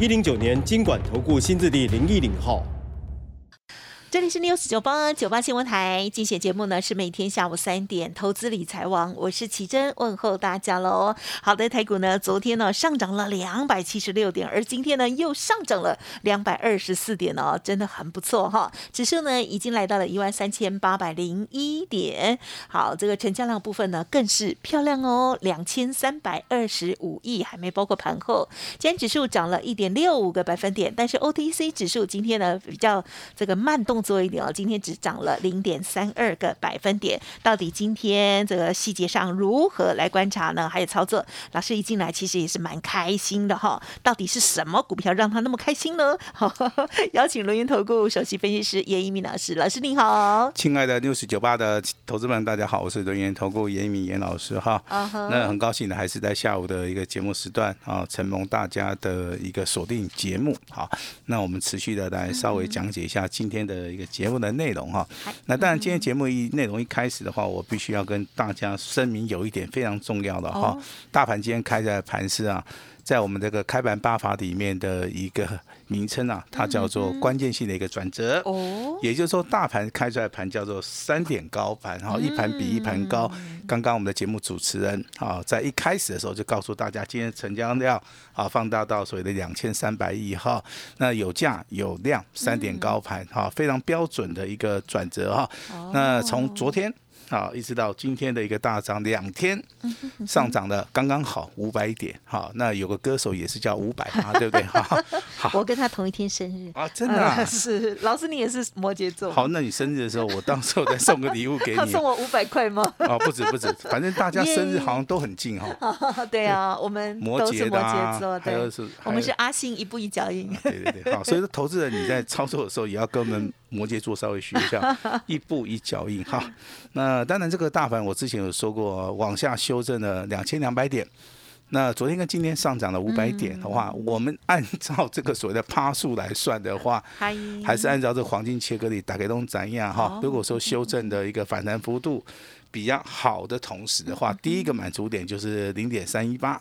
一零九年经管投顾新字第零一零号。这里是 news 九八九八新闻台，今选节目呢是每天下午三点，投资理财王，我是奇珍，问候大家喽。好的，台股呢昨天呢上涨了两百七十六点，而今天呢又上涨了两百二十四点哦，真的很不错哈。指数呢已经来到了一万三千八百零一点，好，这个成交量部分呢更是漂亮哦，两千三百二十五亿，还没包括盘后。今天指数涨了一点六五个百分点，但是 OTC 指数今天呢比较这个慢动。做一点哦，今天只涨了零点三二个百分点。到底今天这个细节上如何来观察呢？还有操作，老师一进来其实也是蛮开心的哈。到底是什么股票让他那么开心呢？好 邀请轮源投顾首席分析师严一鸣老师，老师您好。亲爱的六十九八的投资们，大家好，我是轮源投顾严一鸣严老师哈。那很高兴的还是在下午的一个节目时段啊，承蒙大家的一个锁定节目好，那我们持续的来稍微讲解一下今天的。一个节目的内容哈，那当然今天节目一内容一开始的话，我必须要跟大家声明有一点非常重要的哈，大盘今天开在盘市啊。在我们这个开盘八法里面的一个名称啊，它叫做关键性的一个转折。哦，也就是说，大盘开出来盘叫做三点高盘，哈，一盘比一盘高。刚刚我们的节目主持人啊，在一开始的时候就告诉大家，今天成交量啊放大到所谓的两千三百亿哈，那有价有量，三点高盘哈，非常标准的一个转折哈。那从昨天。好，一直到今天的一个大涨，两天上涨的刚刚好五百点。好，那有个歌手也是叫五百嘛，对不对？好，我跟他同一天生日啊，真的是。老师，你也是摩羯座。好，那你生日的时候，我到时候再送个礼物给你。他送我五百块吗？哦，不止不止，反正大家生日好像都很近哈。对啊，我们摩羯摩羯座，对，是，我们是阿信一步一脚印。对对对，好，所以说投资人你在操作的时候也要跟我们。摩羯座稍微学一下，一步一脚印哈。那当然，这个大盘我之前有说过，往下修正了两千两百点。那昨天跟今天上涨了五百点的话，我们按照这个所谓的趴数来算的话，还是按照这黄金切割率打给东怎样哈？如果说修正的一个反弹幅度比较好的同时的话，第一个满足点就是零点三一八，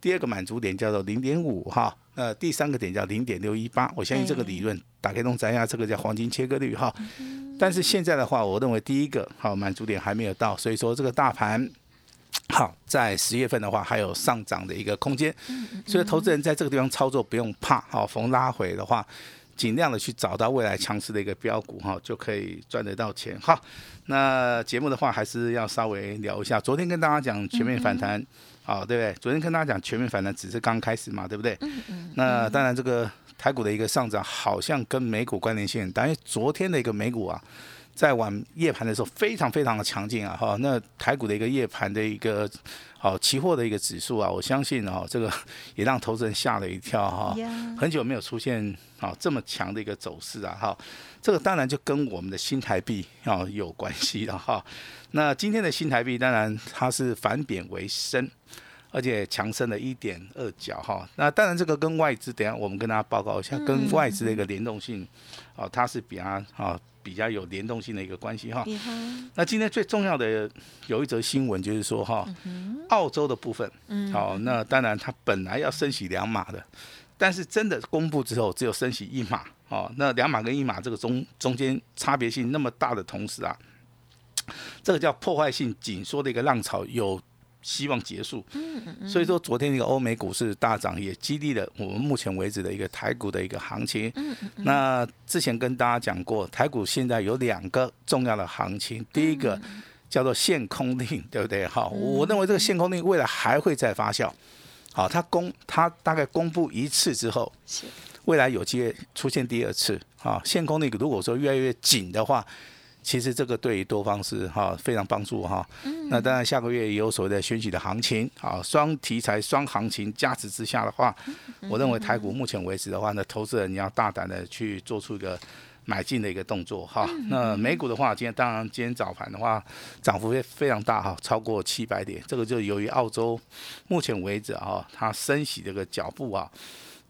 第二个满足点叫做零点五哈。呃，第三个点叫零点六一八，我相信这个理论打开弄摘下，这个叫黄金切割率哈。但是现在的话，我认为第一个好满足点还没有到，所以说这个大盘好在十月份的话还有上涨的一个空间，所以投资人在这个地方操作不用怕，好逢拉回的话，尽量的去找到未来强势的一个标股哈，就可以赚得到钱哈。那节目的话还是要稍微聊一下，昨天跟大家讲全面反弹。好，对不对？昨天跟大家讲全面反弹只是刚开始嘛，对不对？嗯嗯。那当然，这个台股的一个上涨好像跟美股关联性很大，因为昨天的一个美股啊，在晚夜盘的时候非常非常的强劲啊，哈。那台股的一个夜盘的一个好期货的一个指数啊，我相信啊，这个 也让投资人吓了一跳哈。很久没有出现啊这么强的一个走势啊，哈。这个当然就跟我们的新台币啊有关系了哈。那今天的新台币当然它是反贬为升，而且强升了一点二角哈。那当然这个跟外资，等下我们跟大家报告一下，跟外资的一个联动性哦，它是比较啊比较有联动性的一个关系哈。那今天最重要的有一则新闻就是说哈，澳洲的部分，好，那当然它本来要升息两码的，但是真的公布之后只有升息一码。哦，那两码跟一码这个中中间差别性那么大的同时啊，这个叫破坏性紧缩的一个浪潮有希望结束。嗯嗯所以说昨天那个欧美股市大涨，也激励了我们目前为止的一个台股的一个行情。嗯嗯。那之前跟大家讲过，台股现在有两个重要的行情，第一个叫做限空令，对不对？好，我认为这个限空令未来还会再发酵。好，它公它大概公布一次之后。未来有机会出现第二次啊，限空那个如果说越来越紧的话，其实这个对于多方是哈非常帮助哈。嗯那当然下个月也有所谓的选举的行情，啊，双题材双行情加持之下的话，嗯我认为台股目前为止的话呢，投资人你要大胆的去做出一个。买进的一个动作哈，嗯那美股的话，今天当然今天早盘的话，涨幅非非常大哈，超过七百点，这个就由于澳洲目前为止哈，它升息这个脚步啊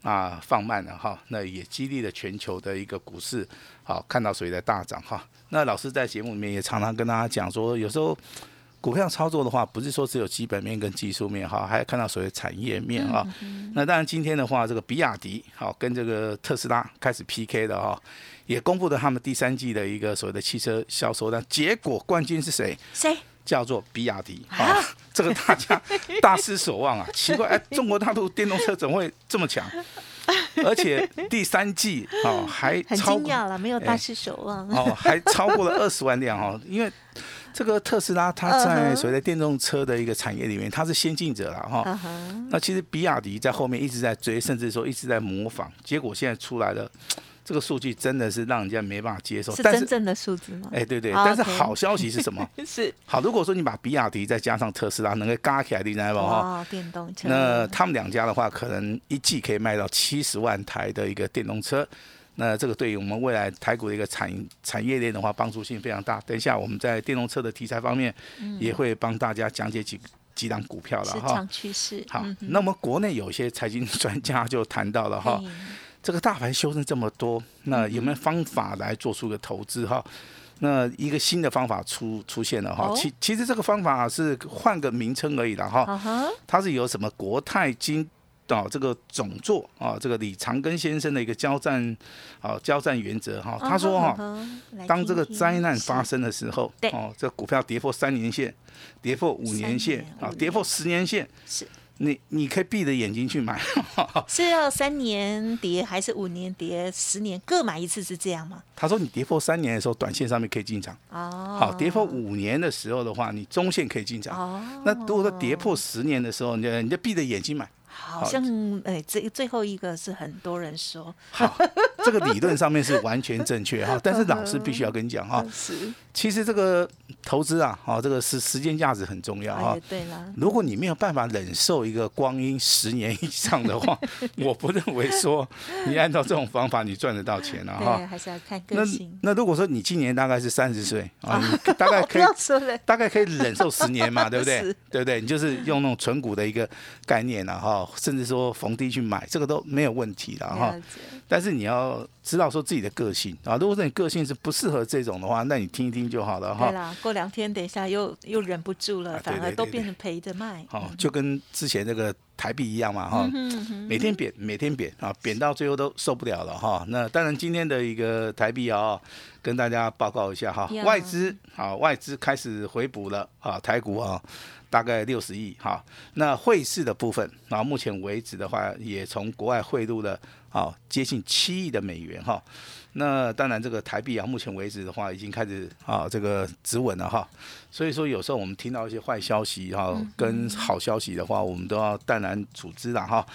啊放慢了哈，那也激励了全球的一个股市，好看到谁的大涨哈。那老师在节目里面也常常跟大家讲说，有时候股票操作的话，不是说只有基本面跟技术面哈，还要看到所谓产业面哈。那当然今天的话，这个比亚迪好跟这个特斯拉开始 PK 的哈，也公布了他们第三季的一个所谓的汽车销售量，结果冠军是谁？谁？叫做比亚迪啊，这个大家大失所望啊！奇怪，哎，中国大陆电动车怎么会这么强？而且第三季啊 还很超过惊讶了，没有大失所望。哦，还超过了 二十万辆哦，因为这个特斯拉它在所谓的电动车的一个产业里面，它是先进者了哈。那其实比亚迪在后面一直在追，甚至说一直在模仿，结果现在出来了，这个数据真的是让人家没办法接受。是，真正的数字吗？哎，对对，哦但是好消息是什么？是好，如果说你把比亚迪再加上特斯拉，能够嘎起来，你知道吧？哈，哇，电动车。那他们两家的话，可能一季可以卖到七十万台的一个电动车。那这个对于我们未来台股的一个产产业链的话，帮助性非常大。等一下我们在电动车的题材方面，也会帮大家讲解几几档股票了哈。市场趋势。好嗯，那么国内有些财经专家就谈到了哈，嘿这个大盘修正这么多，那有没有方法来做出个投资哈？那一个新的方法出出现了哈哦，其其实这个方法是换个名称而已的哈，它是由什么国泰金啊这个总座啊这个李长庚先生的一个交战啊交战原则哈，他说哈，当这个灾难发生的时候，哦，这股票跌破三年线，跌破五年线啊，跌破十年线，是你你可以闭着眼睛去买，是要三年跌还是五年跌、十年各买一次是这样吗？他说你跌破三年的时候，短线上面可以进场。哦，好，跌破五年的时候的话，你中线可以进场。哦，那如果说跌破十年的时候，你就你就闭着眼睛买。好像哎，这最后一个是很多人说好，这个理论上面是完全正确哈，但是老师必须要跟你讲哈，是，其实这个投资啊，哈，这个是时间价值很重要哈哎。，对啦，如果你没有办法忍受一个光阴十年以上的话，我不认为说你按照这种方法你赚得到钱了对，哈。还是要看那个性。那如果说你今年大概是三十岁啊，你大概 可以大概可以忍受十年嘛，对不对？对不对？你就是用那种纯股的一个概念了哈，甚至说逢低去买，这个都没有问题的哈但是你要知道说自己的个性啊，如果说你个性是不适合这种的话，那你听一听就好了哈。对啦，过两天等一下又又忍不住了，反而都变成赔着卖。好，就跟之前那个台币一样嘛哈，嗯每天贬，每天贬啊，贬到最后都受不了了哈。那当然今天的一个台币啊，跟大家报告一下哈，外资啊，外资开始回补了啊，台股啊。大概六十亿哈，那汇市的部分啊，目前为止的话，也从国外汇入了啊接近七亿的美元哈。那当然，这个台币啊，目前为止的话，已经开始啊这个止稳了哈。所以说，有时候我们听到一些坏消息哈，跟好消息的话，我们都要淡然处之了哈。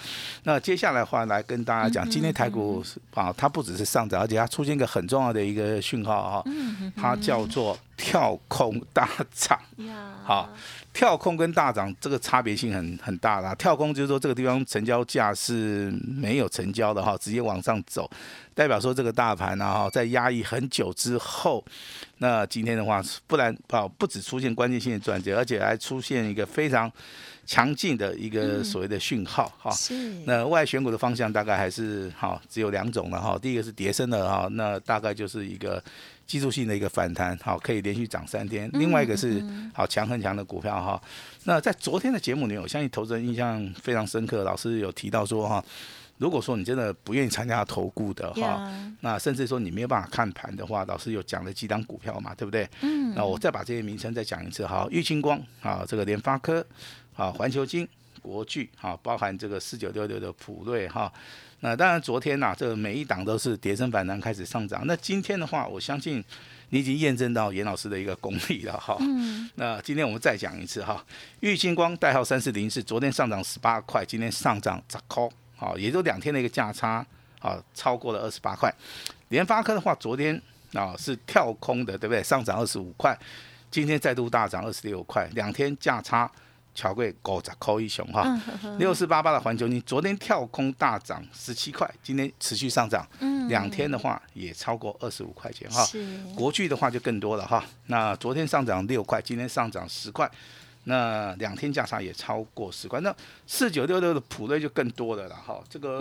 那接下来的话，来跟大家讲，今天台股啊，它不只是上涨，而且它出现一个很重要的一个讯号哈，它叫做跳空大涨。好，跳空跟大涨这个差别性很很大啦。跳空就是说这个地方成交价是没有成交的哈，直接往上走，代表说这个大盘呢哈，在压抑很久之后，那今天的话，不然啊不只出现关键性的转折，而且还出现一个非常强劲的一个所谓的讯号哈。是那外选股的方向大概还是好，只有两种了哈。第一个是叠升的哈，那大概就是一个技术性的一个反弹，好，可以连续涨三天。另外一个是好强很强的股票哈。那在昨天的节目里面，我相信投资人印象非常深刻，老师有提到说哈。如果说你真的不愿意参加投顾的哈，呀，那甚至说你没有办法看盘的话，老师有讲了几档股票嘛，对不对？嗯，那我再把这些名称再讲一次哈，玉清光啊，这个联发科啊，环球金、国巨哈，包含这个四九六六的普瑞哈。那当然昨天呐、这个每一档都是跌升反弹开始上涨。那今天的话，我相信你已经验证到严老师的一个功力了哈。嗯，那今天我们再讲一次哈，玉清光代号三四零是，昨天上涨十八块，今天上涨十块，好，也就两天的一个价差，啊，超过了二十八块。联发科的话，昨天啊是跳空的，对不对？上涨二十五块，今天再度大涨二十六块，两天价差。巧贵狗仔扣一熊哈，六四八八的环球金昨天跳空大涨十七块，今天持续上涨，两天的话也超过二十五块钱哈。国巨的话就更多了哈，那昨天上涨六块，今天上涨十块。那两天价差也超过十块，那四九六六的普瑞就更多了啦哈。这个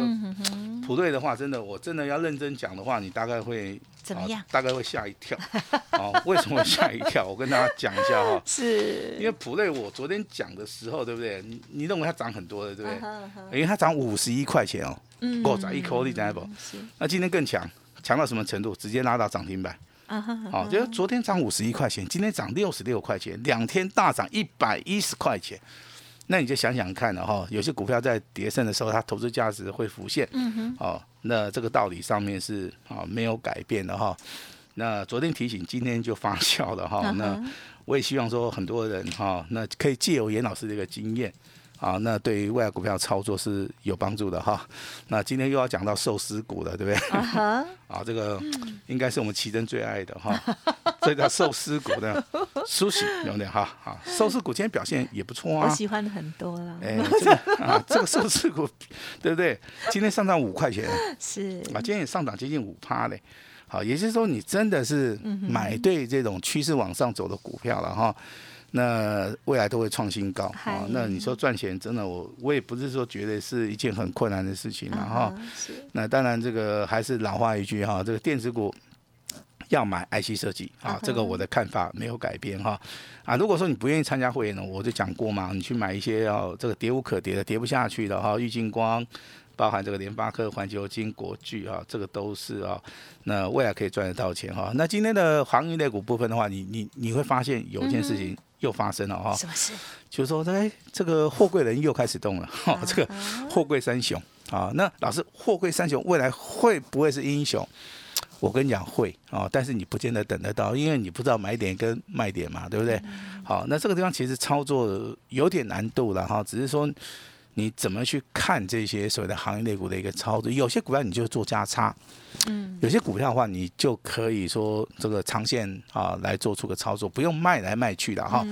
普瑞的话，真的，我真的要认真讲的话，你大概会怎么样？大概会吓一跳。哦，为什么会吓一跳？我跟大家讲一下哈。是。因为普瑞我昨天讲的时候，对不对？你你认为它涨很多的，对不对？因为它涨五十一块钱哦，够涨一口你知不？那今天更强，强到什么程度？直接拉到涨停板。好，就是昨天涨五十一块钱，今天涨六十六块钱，两天大涨一百一十块钱。那你就想想看了哈，有些股票在跌升的时候，它投资价值会浮现。嗯哼。哦，那这个道理上面是啊没有改变的哈。那昨天提醒，今天就发酵了哈。那我也希望说很多人哈，那可以借由严老师这个经验。啊，那对于未来股票操作是有帮助的哈。那今天又要讲到寿司股了，对不对？啊，这个应该是我们奇珍最爱的哈。这叫寿司股的苏喜有点哈。啊，寿司股今天表现也不错啊。我喜欢的很多了。哎，这个啊，这个寿司股对不对？今天上涨五块钱。是。啊，今天也上涨接近五趴嘞。好，也就是说你真的是买对这种趋势往上走的股票了哈。那未来都会创新高啊！那你说赚钱真的，我我也不是说觉得是一件很困难的事情嘛哈。那当然，这个还是老话一句哈，这个电子股要买 IC 设计啊，这个我的看法没有改变哈。啊，如果说你不愿意参加会员呢，我就讲过嘛，你去买一些要这个跌无可跌的、跌不下去的哈，郁金光。包含这个联发科、环球金、国巨啊，这个都是啊，那未来可以赚得到钱哈。那今天的航运类股部分的话，你你你会发现有一件事情又发生了哈。什么事？就是说，哎，这个货柜人又开始动了 哈。这个货柜三雄啊，那老师，货柜三雄未来会不会是英雄？我跟你讲会啊，但是你不见得等得到，因为你不知道买点跟卖点嘛，对不对？好，那这个地方其实操作有点难度了哈，只是说。你怎么去看这些所谓的行业类股的一个操作？有些股票你就做加差，嗯，有些股票的话，你就可以说这个长线啊来做出个操作，不用卖来卖去的哈。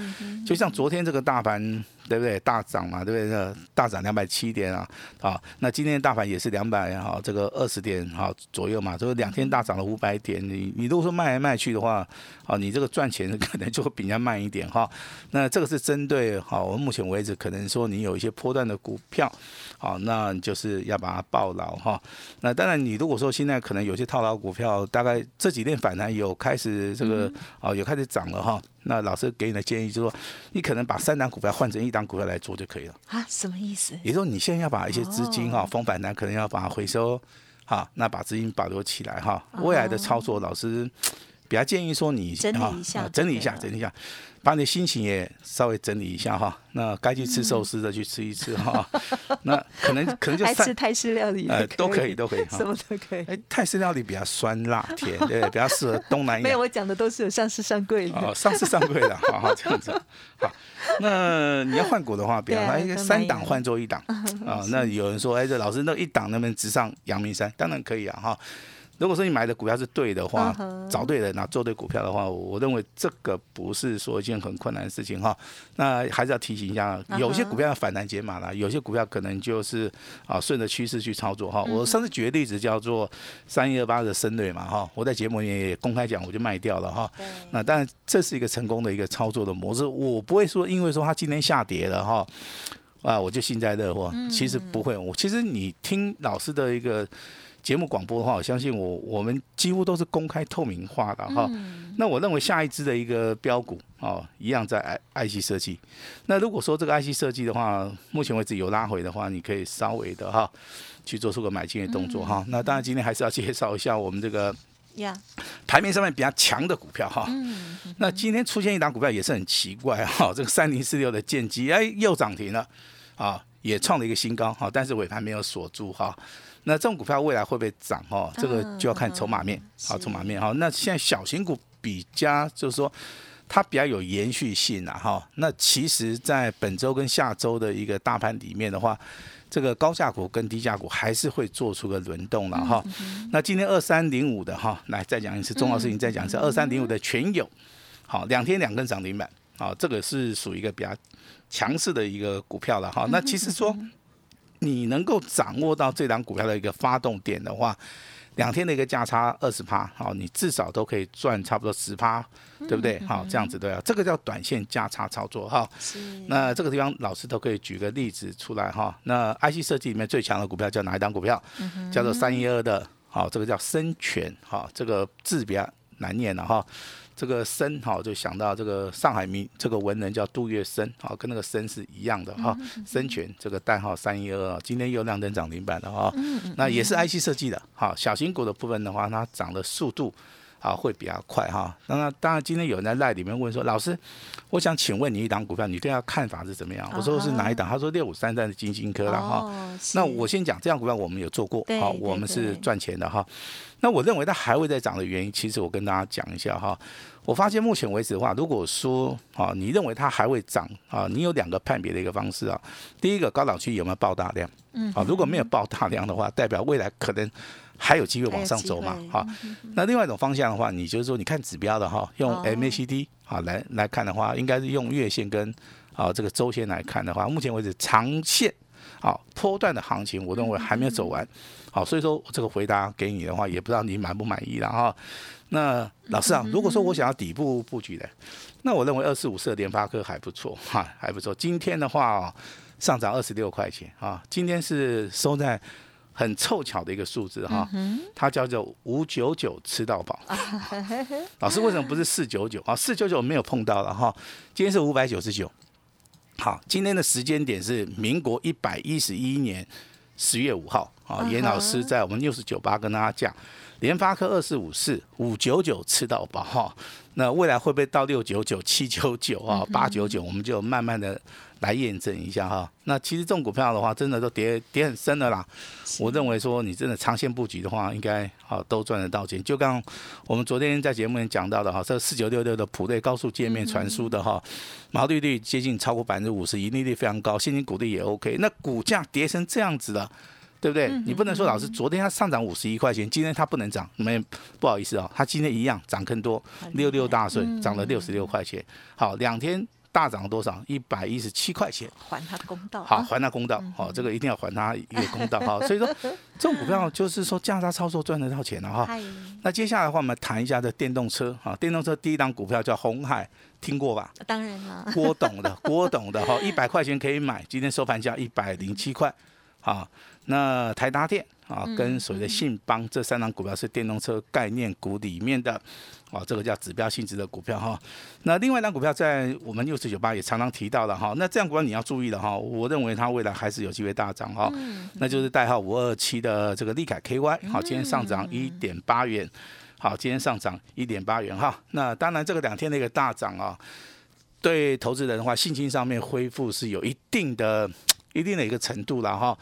就像昨天这个大盘。对不对？大涨嘛，对不对？大涨两百七点啊，啊，那今天大盘也是两百哈，这个二十点哈左右嘛，就是两天大涨了五百点。你你如果说卖来卖去的话，啊，你这个赚钱可能就会比人家慢一点哈。那这个是针对好，我们目前为止可能说你有一些波段的股票，好，那就是要把它抱牢哈。那当然，你如果说现在可能有些套牢股票，大概这几天反弹有开始这个啊，有开始涨了哈。那老师给你的建议就是说，你可能把三档股票换成一档股票来做就可以了。啊，什么意思？也就是说，你现在要把一些资金哈，逢反弹可能要把它回收，好，那把资金保留起来哈。未来的操作，老师比较建议说你整理一下，整理一下，整理一下。把你的心情也稍微整理一下哈，那该去吃寿司的去吃一吃哈，那可能可能就吃泰式料理，呃，都可以都可以，什么都可以。哎，泰式料理比较酸辣甜，对，比较适合东南亚。没有，我讲的都是有上市上柜的。哦，上市上柜的，好好这样子。好，那你要换股的话，比方 说三档换做一档啊，那有人说，哎，这老师那一档能不能直上阳明山？当然可以啊，哈。如果说你买的股票是对的话，找对人，那做对股票的话，我认为这个不是说一件很困难的事情哈。那还是要提醒一下，有些股票要反弹解码了，有些股票可能就是啊顺着趋势去操作哈。我上次举的例子叫做三一二八的深瑞嘛哈，我在节目里也公开讲，我就卖掉了哈。那当然这是一个成功的一个操作的模式，我不会说因为说它今天下跌了哈，啊我就幸灾乐祸，其实不会。我其实你听老师的一个。节目广播的话，我相信我我们几乎都是公开透明化的哈。那我认为下一支的一个标股哦，一样在爱 I C 设计。那如果说这个 I C 设计的话，目前为止有拉回的话，你可以稍微的哈去做出个买进的动作哈。那当然今天还是要介绍一下我们这个台面上面比较强的股票哈。那今天出现一档股票也是很奇怪哈，这个三零四六的剑机哎又涨停了啊，也创了一个新高哈，但是尾盘没有锁住哈。那这种股票未来会不会涨？哈，这个就要看筹码面。好，筹码面哈。那现在小型股比较就是说，它比较有延续性啊。哈，那其实，在本周跟下周的一个大盘里面的话，这个高价股跟低价股还是会做出个轮动了哈。那今天二三零五的哈，来再讲一次重要事情，再讲一次二三零五的全有，好，两天两根涨停板，好，这个是属于一个比较强势的一个股票了哈。那其实说你能够掌握到这档股票的一个发动点的话。两天的一个价差二十趴，好，你至少都可以赚差不多十趴，对不对？好，这样子对啊，这个叫短线价差操作哈。那这个地方老师都可以举个例子出来哈。那 IC 设计里面最强的股票叫哪一档股票？叫做三一二的，好，这个叫深全，哈，这个字比较难念了哈。这个生哈，就想到这个上海名这个文人叫杜月笙，哈，跟那个生是一样的哈。生全这个代号三一二，今天又亮灯涨停板了哈。那也是 IC 设计的，哈，小型股的部分的话，它涨的速度。啊，会比较快哈。那当然，今天有人在赖里面问说，老师，我想请问你一档股票，你对它看法是怎么样？我说是哪一档？他说六五三三的金星科了哈。那我先讲，这样股票我们有做过，好，我们是赚钱的哈。那我认为它还会再涨的原因，其实我跟大家讲一下哈。我发现目前为止的话，如果说啊，你认为它还会涨啊，你有两个判别的一个方式啊。第一个，高档区有没有爆大量？嗯，啊，如果没有爆大量的话，代表未来可能。还有机会往上走嘛？好，那另外一种方向的话，你就是说，你看指标的哈，用 MACD 啊来来看的话，应该是用月线跟啊这个周线来看的话，目前为止长线啊波段的行情，我认为还没有走完。好，所以说这个回答给你的话，也不知道你满不满意了哈。那老师啊，如果说我想要底部布局的，那我认为二四五四的联发科还不错哈，还不错。今天的话上涨二十六块钱啊，今天是收在。很凑巧的一个数字哈，它叫做五九九吃到饱。老师为什么不是四九九啊？四九九没有碰到了哈，今天是五百九十九。好，今天的时间点是民国一百一十一年十月五号啊。严老师在我们六十九八跟大家讲，联发科二四五四五九九吃到饱哈。那未来会不会到六九九、七九九啊、八九九？我们就慢慢的。来验证一下哈，那其实这种股票的话，真的都跌跌很深的啦。我认为说你真的长线布局的话，应该啊都赚得到钱。就刚我们昨天在节目里讲到的哈，这四九六六的普瑞高速界面传输的哈，毛利率接近超过百分之五十，盈利率非常高，现金股利也 OK。那股价跌成这样子的，对不对？你不能说老师昨天它上涨五十一块钱，今天它不能涨，没不好意思啊，它今天一样涨更多，六六大顺涨了六十六块钱。好，两天。大涨多少？一百一十七块钱，还他公道。好，还他公道。好，这个一定要还他一个公道。哈，所以说这种股票就是说价差操作赚得到钱了哈。那接下来的话，我们谈一下这电动车哈。电动车第一档股票叫红海，听过吧？当然了。郭董的，郭董的哈，一百块钱可以买，今天收盘价一百零七块。好，那台达电。啊，跟所谓的信邦这三档股票是电动车概念股里面的，哦，这个叫指标性质的股票哈。那另外一档股票在我们六四九八也常常提到了哈。那这样股票你要注意了哈，我认为它未来还是有机会大涨哈。那就是代号五二七的这个利凯 KY，好，今天上涨一点八元，好，今天上涨一点八元哈。那当然这个两天的一个大涨啊，对投资人的话信心上面恢复是有一定的、一定的一个程度了哈。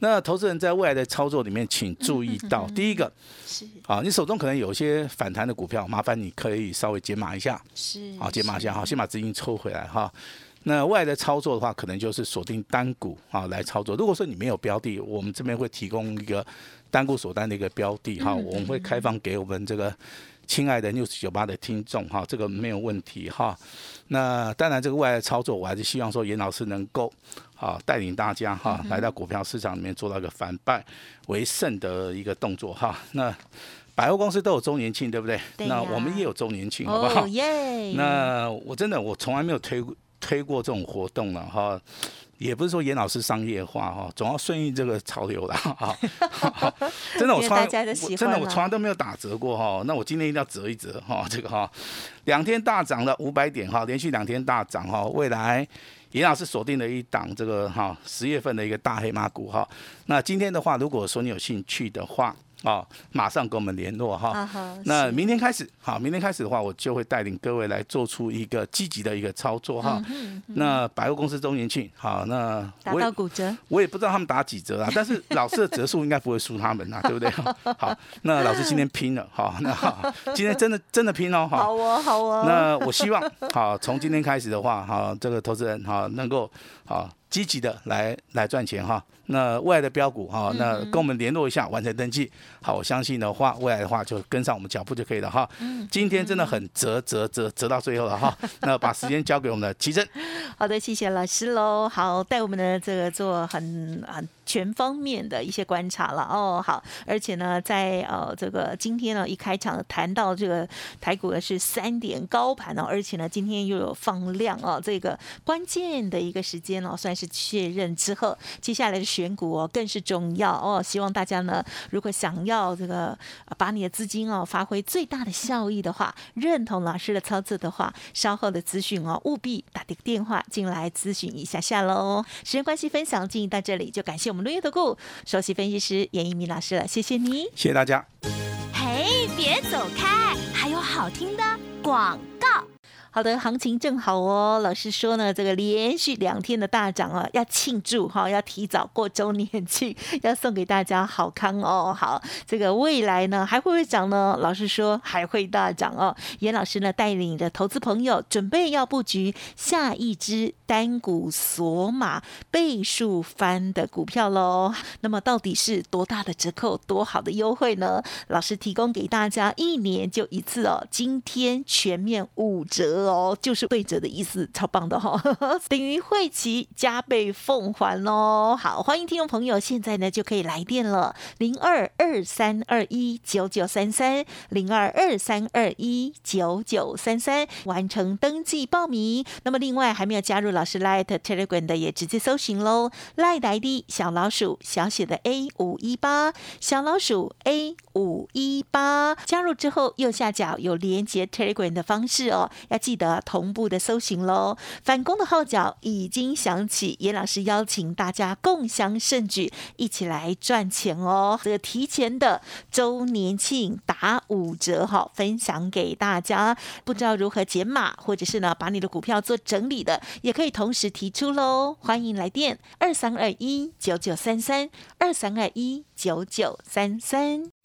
那投资人在未来的操作里面，请注意到，第一个是啊，你手中可能有一些反弹的股票，麻烦你可以稍微解码一下，是啊，解码一下哈，先把资金抽回来哈。那未来的操作的话，可能就是锁定单股啊来操作。如果说你没有标的，我们这边会提供一个单股锁单的一个标的哈，我们会开放给我们这个亲爱的 news 九八的听众哈，这个没有问题哈。那当然，这个未来的操作，我还是希望说严老师能够。啊，带领大家哈来到股票市场里面做到一个反败为胜的一个动作哈。那百货公司都有周年庆，对不对？那我们也有周年庆，好不好？耶！那我真的我从来没有推推过这种活动了哈。也不是说严老师商业化哈，总要顺应这个潮流啦 哈。真的我从来真的我从来都没有打折过哈。那我今天一定要折一折哈，这个哈两天大涨了五百点哈，连续两天大涨哈，未来。严老师锁定了一档这个哈十月份的一个大黑马股哈，那今天的话，如果说你有兴趣的话。啊，马上跟我们联络哈。那明天开始，好，明天开始的话，我就会带领各位来做出一个积极的一个操作哈。那百货公司周年庆，好，那打到骨折，我也不知道他们打几折啊，但是老师的折数应该不会输他们啊，对不对？好，那老师今天拼了，好，那今天真的真的拼哦，好哦，好哦。那我希望，好，从今天开始的话，好，这个投资人好能够好。积极的来来赚钱哈。那未来的标股哈，那跟我们联络一下，完成登记。好，我相信的话，未来的话就跟上我们脚步就可以了哈。今天真的很折折折折到最后了哈。那把时间交给我们的奇珍。好的，谢谢老师喽。好，带我们的这个做很很全方面的一些观察了哦。好，而且呢，在呃这个今天呢一开场谈到这个台股的是三点高盘哦，而且呢今天又有放量哦，这个关键的一个时间哦，算是确认之后，接下来的选股哦更是重要哦。希望大家呢，如果想要这个把你的资金哦发挥最大的效益的话，认同老师的操作的话，稍后的资讯哦务必打这个电话。进来咨询一下下喽。时间关系，分享进行到这里，就感谢绿叶投顾首席分析师严一鸣老师了，谢谢你，谢谢大家。嘿，别走开，还有好听的广告。好的，行情正好哦。老师说呢，这个连续两天的大涨啊，要庆祝哈，要提早过周年庆，要送给大家好康哦。好，这个未来呢还会不会涨呢？老师说还会大涨哦。严老师呢带领的投资朋友准备要布局下一支单股索马倍数翻的股票喽。那么到底是多大的折扣，多好的优惠呢？老师提供给大家一年就一次哦，今天全面五折。哦，就是对折的意思，超棒的哈，等于会期加倍奉还喽。好，欢迎听众朋友，现在呢就可以来电了，零二二三二一九九三三，零二二三二一九九三三，完成登记报名。那么另外还没有加入老师 Light Telegram 的，也直接搜寻喽，Light ID 小老鼠小写的 A 五一八，小老鼠 A 五一八，加入之后右下角有连接 Telegram 的方式哦，要记。的同步的搜寻喽，反攻的号角已经响起，严老师邀请大家共襄盛举，一起来赚钱哦。这个提前的周年庆打五折哈，分享给大家。不知道如何解码，或者是呢把你的股票做整理的，也可以同时提出喽。欢迎来电二三二一九九三三二三二一九九三三。